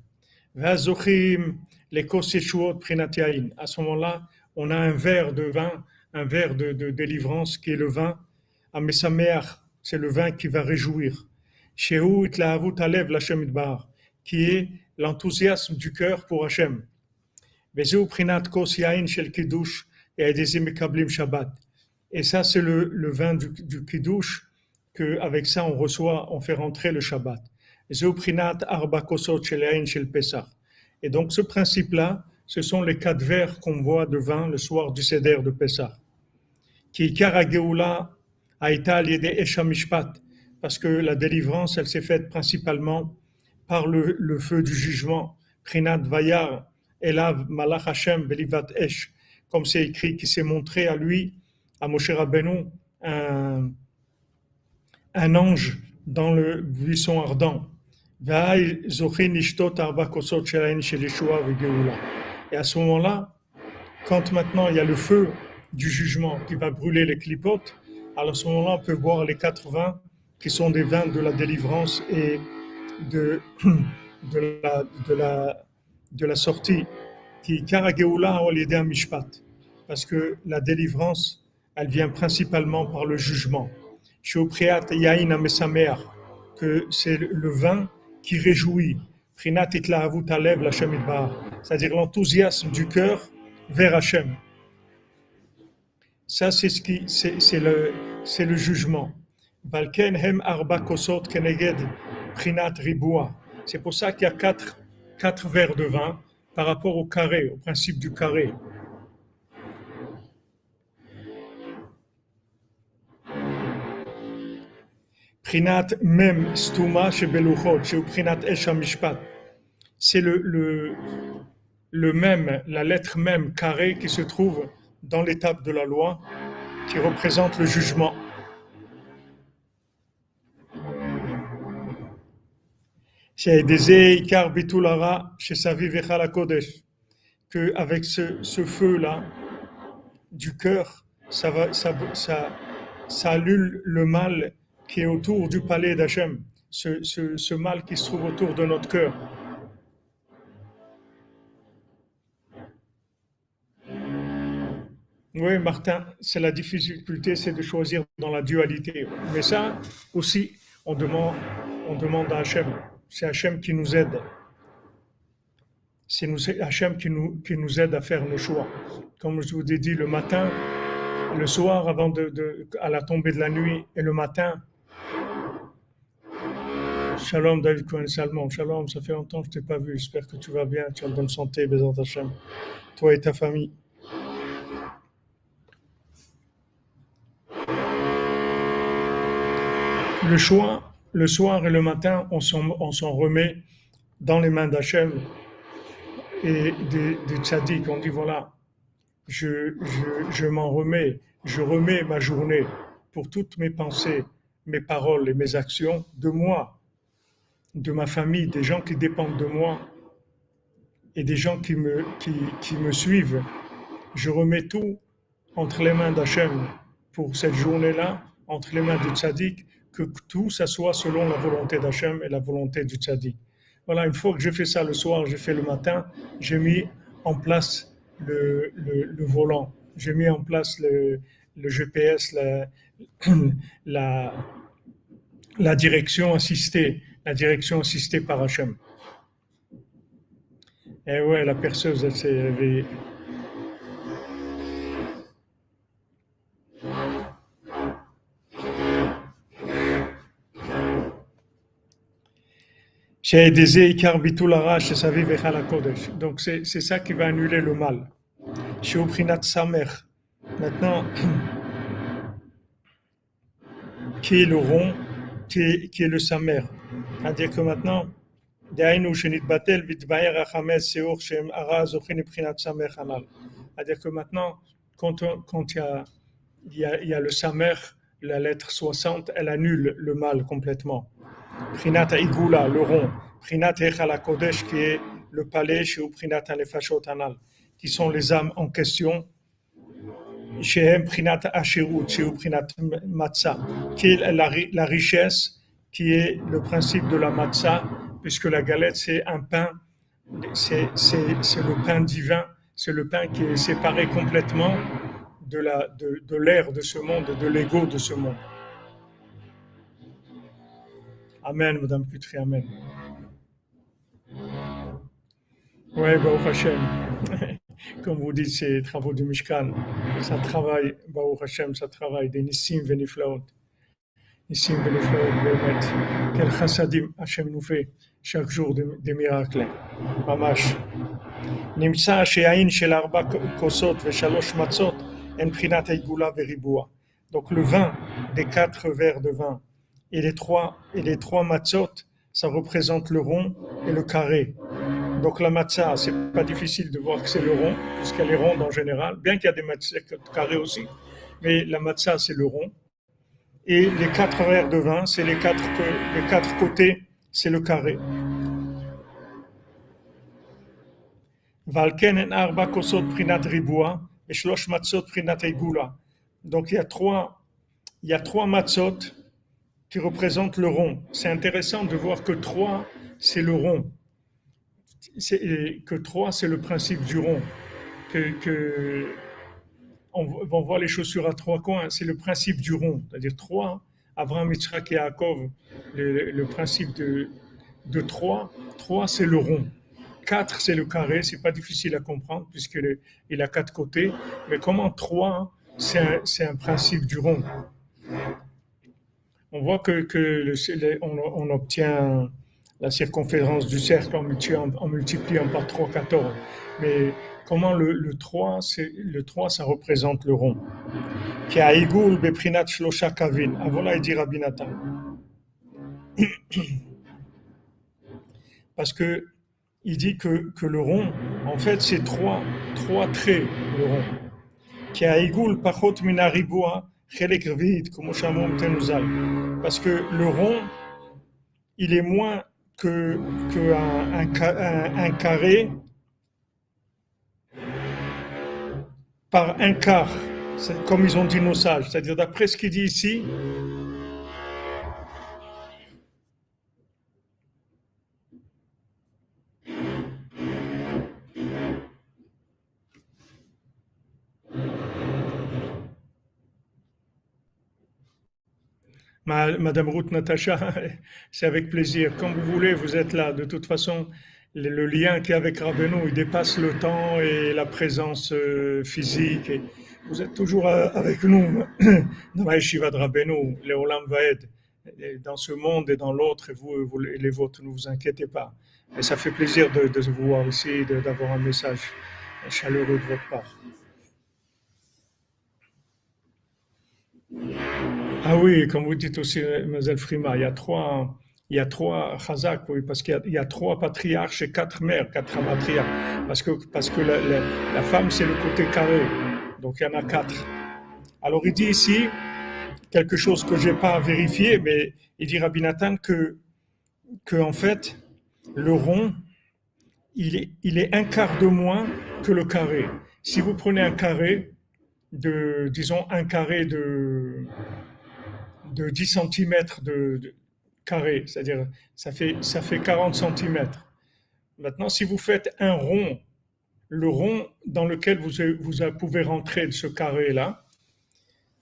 Vazochim, les koseshuot prinatiain. À ce moment-là, on a un verre de vin, un verre de, de délivrance qui est le vin. Amesameach, c'est le vin qui va réjouir qui est l'enthousiasme du cœur pour Hachem. Et ça, c'est le, le vin du, du kiddush, que avec ça, on reçoit, on fait rentrer le Shabbat. Et donc, ce principe-là, ce sont les quatre verres qu'on voit de vin le soir du Seder de Pessah. Qui aita eshamishpat parce que la délivrance, elle s'est faite principalement par le, feu du jugement. Prinat Vayar, Elav Malach Hashem Belivat Esh, comme c'est écrit, qui s'est montré à lui, à Moshe Rabbeinu, un, ange dans le buisson ardent. Et à ce moment-là, quand maintenant il y a le feu du jugement qui va brûler les clipotes, alors à ce moment-là, on peut boire les quatre vins qui sont des vins de la délivrance et de, de, la, de, la, de la sortie, qui mishpat, parce que la délivrance, elle vient principalement par le jugement. que c'est le vin qui réjouit, c'est-à-dire l'enthousiasme du cœur vers Hachem. Ça, c'est ce le, c'est le jugement. C'est pour ça qu'il y a quatre, quatre verres de vin par rapport au carré, au principe du carré. C'est le, le, le même, la lettre même carré qui se trouve dans l'étape de la loi qui représente le jugement. Que avec ce, feu-là du cœur, ça, annule le mal qui est autour du palais d'Hachem, ce mal qui se trouve autour de notre cœur. Oui, Martin, c'est la difficulté, c'est de choisir dans la dualité. Mais ça aussi, on demande, on demande à Hachem c'est Hachem qui nous aide. c'est Hachem qui nous, qui nous aide à faire nos choix. Comme je vous ai dit, le matin, le soir, avant de, à la tombée de la nuit, et le matin. Shalom David Cohen Salmon. Shalom, ça fait longtemps que je t'ai pas vu. J'espère que tu vas bien, tu as bonne santé, Bézant Hachem. Toi et ta famille. Le choix, le soir et le matin, on s'en remet dans les mains d'Hachem et des, des On dit voilà, je, m'en remets, je remets ma journée pour toutes mes pensées, mes paroles et mes actions de moi, de ma famille, des gens qui dépendent de moi et des gens qui me, qui, qui me suivent. Je remets tout entre les mains d'Hachem pour cette journée-là, entre les mains du tzaddik, que tout ça soit selon la volonté d'Hachem et la volonté du tzaddik. Voilà, une fois que j'ai fait ça le soir, j'ai fait le matin, j'ai mis en place le, volant, j'ai mis en place le, GPS, la, direction assistée, la direction assistée par Hachem. Et ouais, la perceuse, elle s'est. Donc c'est ça qui va annuler le mal. Maintenant, qui est le rond, qui est, qui est le samer? C'est-à-dire que maintenant, c'est-à-dire que maintenant, quand, quand il, y a, il, y a, il y a le la lettre 60, elle annule le mal complètement. Prinat Igula, le rond. Prinat Echala Kodesh, qui est le palais, chez Prinat Anefashot Anal, qui sont les âmes en question. Chez Prinat Asherut, chez Prinat Matzah, qui est la, richesse, qui est le principe de la Matzah, puisque la galette, c'est un pain, c'est le pain divin, c'est le pain qui est séparé complètement de l'air de, de, de ce monde, de l'ego de ce monde. Amen, Madame Putri, Amen. Oui, Baruch Hashem. Comme vous dites, ces travaux du Mishkan, ça travaille, Baruch Hashem, ça travaille des Nissim Veniflaot. Nissim Veniflaot, Bémet. Quel chassadim Hashem nous fait chaque jour des, des miracles. Mamash. נמצא שהעין של ארבע כוסות ושלוש מצות הן בחינת העיגולה וריבוע. Donc le vin des quatre verres de vin et les trois, et les trois matzot, ça représente le rond et le carré. Donc la matzah, c'est pas difficile de voir que c'est le rond, puisqu'elle est ronde en général, bien qu'il y a des matzahs carrés aussi, mais la matzah, c'est le rond. Et les quatre verres de vin, c'est les quatre, les quatre côtés, c'est le carré. Arba prinat et shlosh matzot prinat Donc il y a trois, il y a trois qui représente le rond. C'est intéressant de voir que 3, c'est le rond. Que 3, c'est le principe du rond. Que, on, va voir les chaussures à trois coins, c'est le principe du rond. C'est-à-dire 3, Abraham, Yitzhak et Yaakov, le, principe de, de 3, 3, c'est le rond. 4, c'est le carré, c'est pas difficile à comprendre puisqu'il a quatre côtés. Mais comment 3, c'est un principe du rond? On voit que, on, obtient la circonférence du cercle en multipliant, par 3, 14. Mais comment le, 3, le 3, ça représente le rond? Qui a Igul Beprinat Shlosha Kavin. Avola dit Rabinatan. Parce que il dit que, que le rond, en fait, c'est trois, trois traits, le rond. Qui a Igul Pachot Minaribua parce que le rond, il est moins que, un, carré par un quart, comme ils ont dit nos sages. C'est-à-dire, d'après ce qu'il dit ici, Madame Ruth Natacha, c'est avec plaisir. Comme vous voulez, vous êtes là. De toute façon, le lien qui est avec Rabbeinu, il dépasse le temps et la présence euh, physique. vous êtes toujours euh, avec nous dans de Vaed, dans ce monde et dans l'autre, et vous, vous, les vôtres, ne vous inquiétez pas. Et ça fait plaisir de, de vous voir ici, d'avoir un message chaleureux de votre part. Ah oui, comme vous dites aussi, Mlle Frima, il y a trois, il y a trois chazak, oui, parce qu'il y, a trois patriarches et quatre mères, quatre matriarches. Parce que, parce que la, femme, c'est le côté carré. Donc il y en a quatre. Alors il dit ici quelque chose que je n'ai pas vérifié, mais il dit Rabbi Nathan que, que en fait, le rond, il est, il est un quart de moins que le carré. Si vous prenez un carré de, disons, un carré de, de 10 cm de carré, c'est-à-dire ça fait, ça fait 40 cm. Maintenant, si vous faites un rond, le rond dans lequel vous, vous pouvez rentrer de ce carré-là,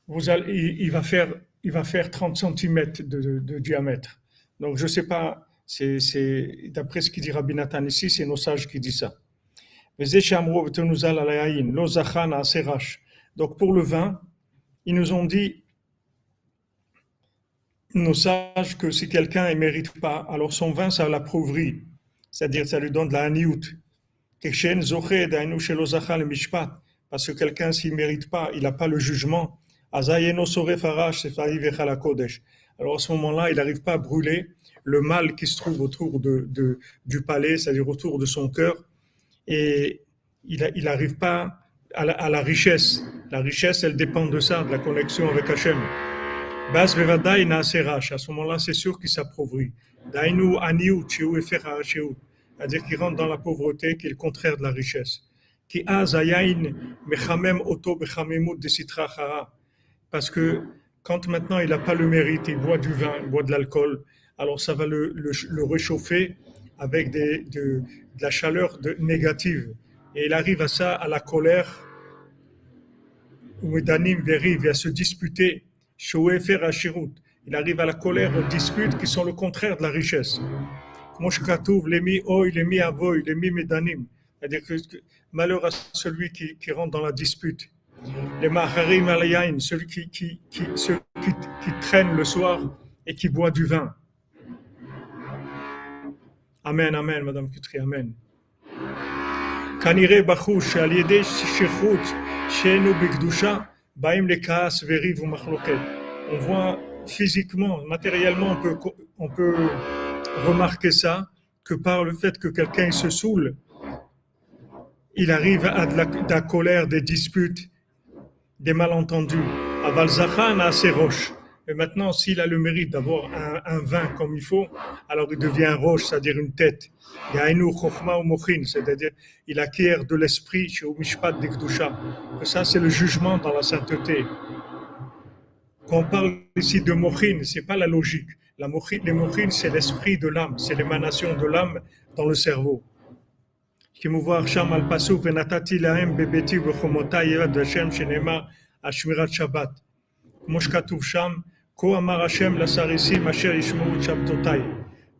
vous allez, il, va faire, il va faire 30 cm de, diamètre. Donc, je ne sais pas, c'est, d'après ce qu'il dit Rabbi Nathan ici, c'est nos sages qui disent ça. Donc, pour le vin, ils nous ont dit nos sages que si quelqu'un ne mérite pas, alors son vin, ça l'approuverie. C'est-à-dire, ça lui donne de la haniout. Parce que quelqu'un, s'il ne mérite pas, il n'a pas le jugement. Alors à ce moment-là, il n'arrive pas à brûler le mal qui se trouve autour de, du palais, c'est-à-dire autour de son cœur. Et il n'arrive pas à la, à la richesse. La richesse, elle dépend de ça, de la connexion avec Hachem. À ce moment-là, c'est sûr qu'il s'appauvrit. C'est-à-dire qu'il rentre dans la pauvreté, qui est le contraire de la richesse. Parce que quand maintenant il n'a pas le mérite, il boit du vin, il boit de l'alcool, alors ça va le, réchauffer avec de, la chaleur négative. Et il arrive à ça, à la colère, où Danim il à se disputer il arrive à la colère, aux disputes qui sont le contraire de la richesse. C'est-à-dire que malheur à celui qui, qui rentre dans la dispute. Les maharim alayain, celui qui, qui, qui, qui, qui traîne le soir et qui boit du vin. Amen, amen, Madame Kutri, amen. כנראה בחוש שעל ידי שכרות שאינו בקדושה on voit physiquement, matériellement, on peut, on peut remarquer ça, que par le fait que quelqu'un se saoule, il arrive à de la, colère, des disputes, des malentendus. À Valzachan, à ses roches. Mais maintenant, s'il a le mérite d'avoir un, vin comme il faut, alors il devient un roche, c'est-à-dire une tête. C'est-à-dire, il acquiert de l'esprit chez Omishpat Dikdusha. Ça, c'est le jugement dans la sainteté. Quand on parle ici de mochin, c'est pas la logique. La mochin, les mochin, c'est l'esprit de l'âme, c'est l'émanation de l'âme dans le cerveau. Shabbat. שם על פסוק ונתתי להם בביתי ובחומותיי ירד השם שנאמר על שמירת שבת. כמו שכתוב שם כה אמר השם לסריסים אשר ישמעו את שבתותיי.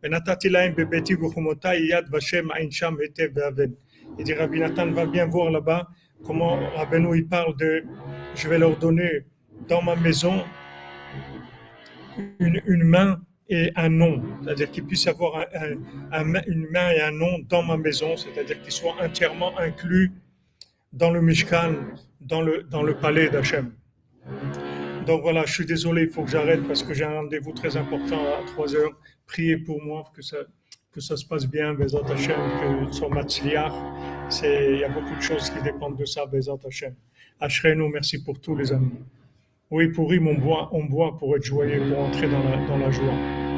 ונתתי להם בביתי ובחומותיי יד ושם עין שם היטב ואבן. Il dit Rabbi Nathan va bien voir là-bas comment Rabbeinu il parle de je vais leur donner dans ma maison une, une main et un nom, c'est-à-dire qu'ils puissent avoir un, un, une main et un nom dans ma maison, c'est-à-dire qu'ils soient entièrement inclus dans le Mishkan, dans le, dans le palais d'Hachem. Donc voilà, je suis désolé, il faut que j'arrête parce que j'ai un rendez-vous très important à 3 heures. Priez pour moi que ça, que ça se passe bien, Bezat Hashem, que son matzliar, il y a beaucoup de choses qui dépendent de ça, Bezat Hashem. Ashrenu, merci pour tous les amis. Oui, pour rime, on boit, on boit pour être joyeux, pour entrer dans la, dans la joie.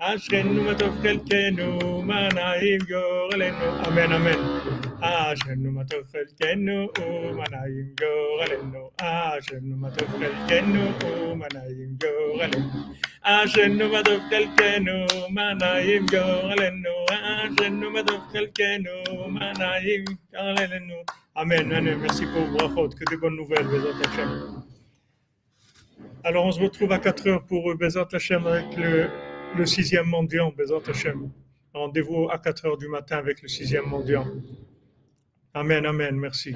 אשרנו מה טוב חלקנו, מה נעים גורלנו, אמן אמן. אשרנו מה טוב חלקנו ומה נעים גורלנו אשרנו מה טוב חלקנו ומה נעים גורלנו אשרנו מה טוב חלקנו מה נעים גורלנו אשרנו מה טוב חלקנו מה נעים גורלנו Amen, amen, merci pour vos brachot, que des bonnes nouvelles, Bezat Hashem. Alors on se retrouve à 4 heures pour Bezat Hashem avec le, le sixième mendiant, Bezat Hashem. Rendez-vous à 4 heures du matin avec le sixième mendiant. Amen, amen, merci.